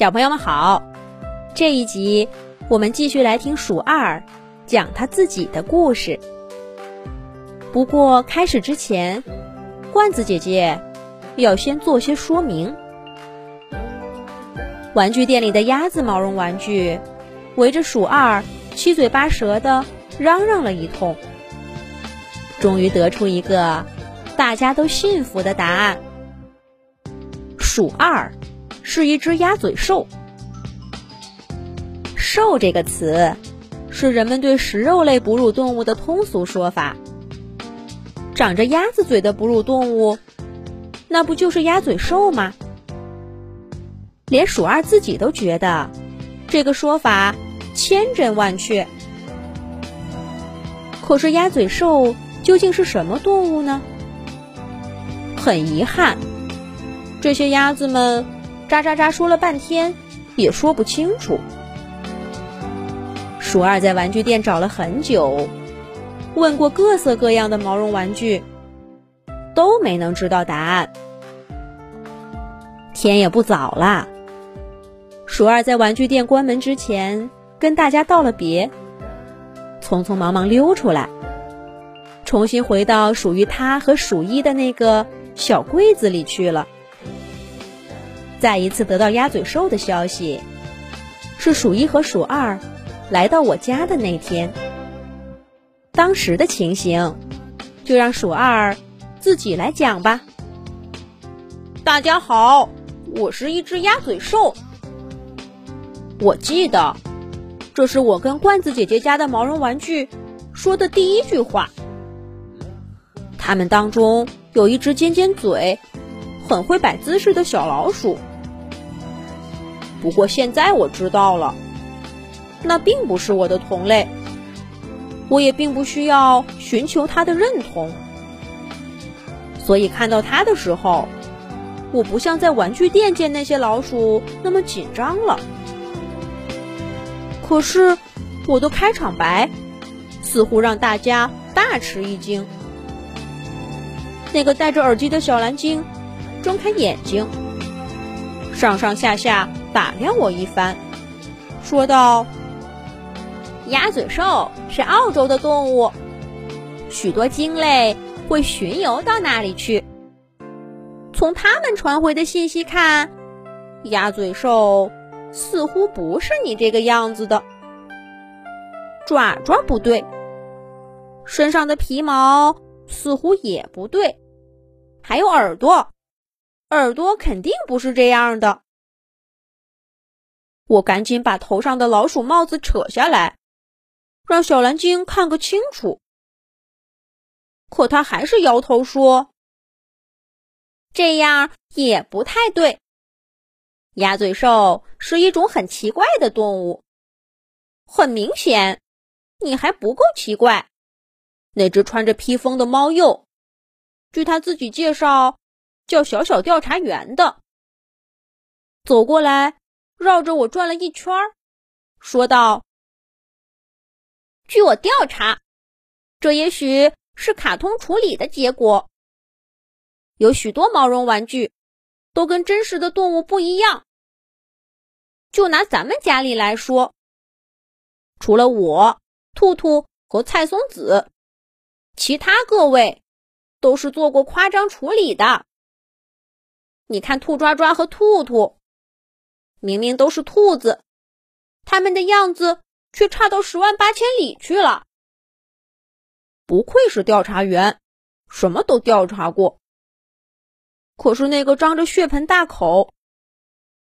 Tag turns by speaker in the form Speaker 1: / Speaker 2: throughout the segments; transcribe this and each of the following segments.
Speaker 1: 小朋友们好，这一集我们继续来听鼠二讲他自己的故事。不过开始之前，罐子姐姐要先做些说明。玩具店里的鸭子毛绒玩具围着鼠二七嘴八舌的嚷嚷了一通，终于得出一个大家都信服的答案：鼠二。是一只鸭嘴兽。兽这个词，是人们对食肉类哺乳动物的通俗说法。长着鸭子嘴的哺乳动物，那不就是鸭嘴兽吗？连鼠二自己都觉得，这个说法千真万确。可是鸭嘴兽究竟是什么动物呢？很遗憾，这些鸭子们。喳喳喳说了半天，也说不清楚。鼠二在玩具店找了很久，问过各色各样的毛绒玩具，都没能知道答案。天也不早了，鼠二在玩具店关门之前跟大家道了别，匆匆忙忙溜出来，重新回到属于他和鼠一的那个小柜子里去了。再一次得到鸭嘴兽的消息，是鼠一和鼠二来到我家的那天。当时的情形，就让鼠二自己来讲吧。
Speaker 2: 大家好，我是一只鸭嘴兽。我记得，这是我跟罐子姐姐家的毛绒玩具说的第一句话。他们当中有一只尖尖嘴、很会摆姿势的小老鼠。不过现在我知道了，那并不是我的同类，我也并不需要寻求他的认同，所以看到他的时候，我不像在玩具店见那些老鼠那么紧张了。可是我的开场白似乎让大家大吃一惊。那个戴着耳机的小蓝鲸睁开眼睛，上上下下。打量我一番，说道：“鸭嘴兽是澳洲的动物，许多鲸类会巡游到那里去。从他们传回的信息看，鸭嘴兽似乎不是你这个样子的。爪爪不对，身上的皮毛似乎也不对，还有耳朵，耳朵肯定不是这样的。”我赶紧把头上的老鼠帽子扯下来，让小蓝鲸看个清楚。可他还是摇头说：“这样也不太对。鸭嘴兽是一种很奇怪的动物。很明显，你还不够奇怪。那只穿着披风的猫鼬，据他自己介绍，叫小小调查员的，走过来。”绕着我转了一圈，说道：“据我调查，这也许是卡通处理的结果。有许多毛绒玩具都跟真实的动物不一样。就拿咱们家里来说，除了我、兔兔和蔡松子，其他各位都是做过夸张处理的。你看，兔抓抓和兔兔。”明明都是兔子，他们的样子却差到十万八千里去了。不愧是调查员，什么都调查过。可是那个张着血盆大口、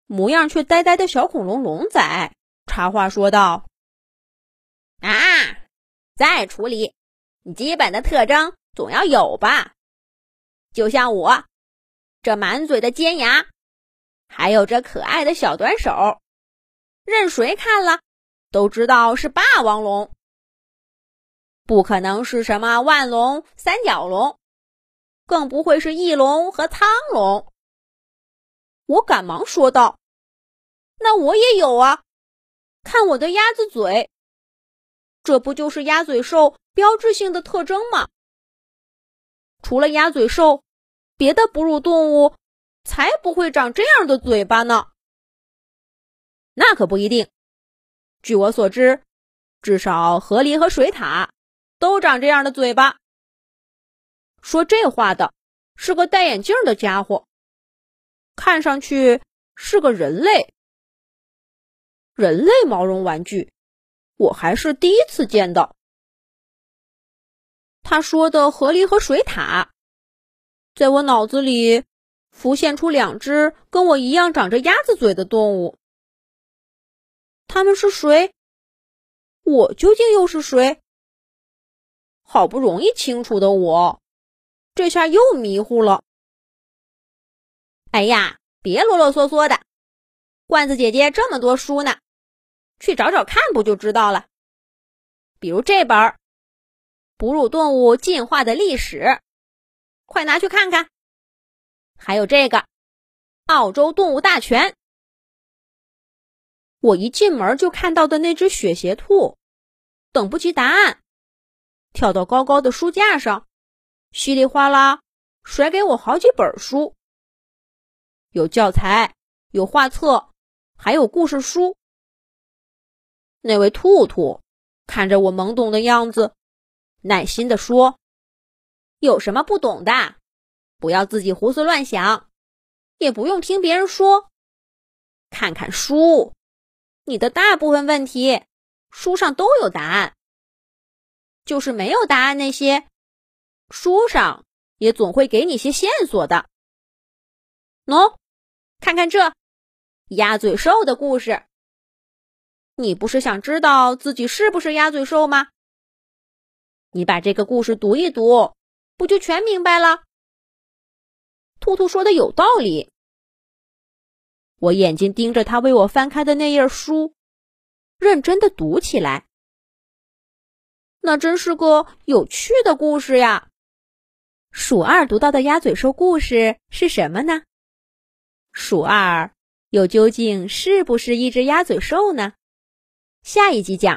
Speaker 2: 模样却呆呆的小恐龙龙仔插话说道：“啊，再处理，你基本的特征总要有吧？就像我这满嘴的尖牙。”还有这可爱的小短手，任谁看了都知道是霸王龙，不可能是什么万龙、三角龙，更不会是翼龙和苍龙。我赶忙说道：“那我也有啊，看我的鸭子嘴，这不就是鸭嘴兽标志性的特征吗？除了鸭嘴兽，别的哺乳动物。”才不会长这样的嘴巴呢！那可不一定。据我所知，至少河狸和水獭都长这样的嘴巴。说这话的是个戴眼镜的家伙，看上去是个人类。人类毛绒玩具，我还是第一次见到。他说的河狸和水獭，在我脑子里浮现出两只跟我一样长着鸭子嘴的动物。他们是谁？我究竟又是谁？好不容易清楚的我，这下又迷糊了。哎呀，别啰啰嗦嗦的，罐子姐姐这么多书呢，去找找看不就知道了。比如这本《哺乳动物进化的历史》，快拿去看看。还有这个《澳洲动物大全》。我一进门就看到的那只雪鞋兔，等不及答案，跳到高高的书架上，稀里哗啦甩给我好几本书，有教材，有画册，还有故事书。那位兔兔看着我懵懂的样子，耐心地说：“有什么不懂的，不要自己胡思乱想，也不用听别人说，看看书。”你的大部分问题，书上都有答案。就是没有答案那些，书上也总会给你些线索的。喏，看看这鸭嘴兽的故事。你不是想知道自己是不是鸭嘴兽吗？你把这个故事读一读，不就全明白了？兔兔说的有道理。我眼睛盯着他为我翻开的那页书，认真的读起来。那真是个有趣的故事呀！鼠二读到的鸭嘴兽故事是什么呢？鼠二又究竟是不是一只鸭嘴兽呢？下一集讲。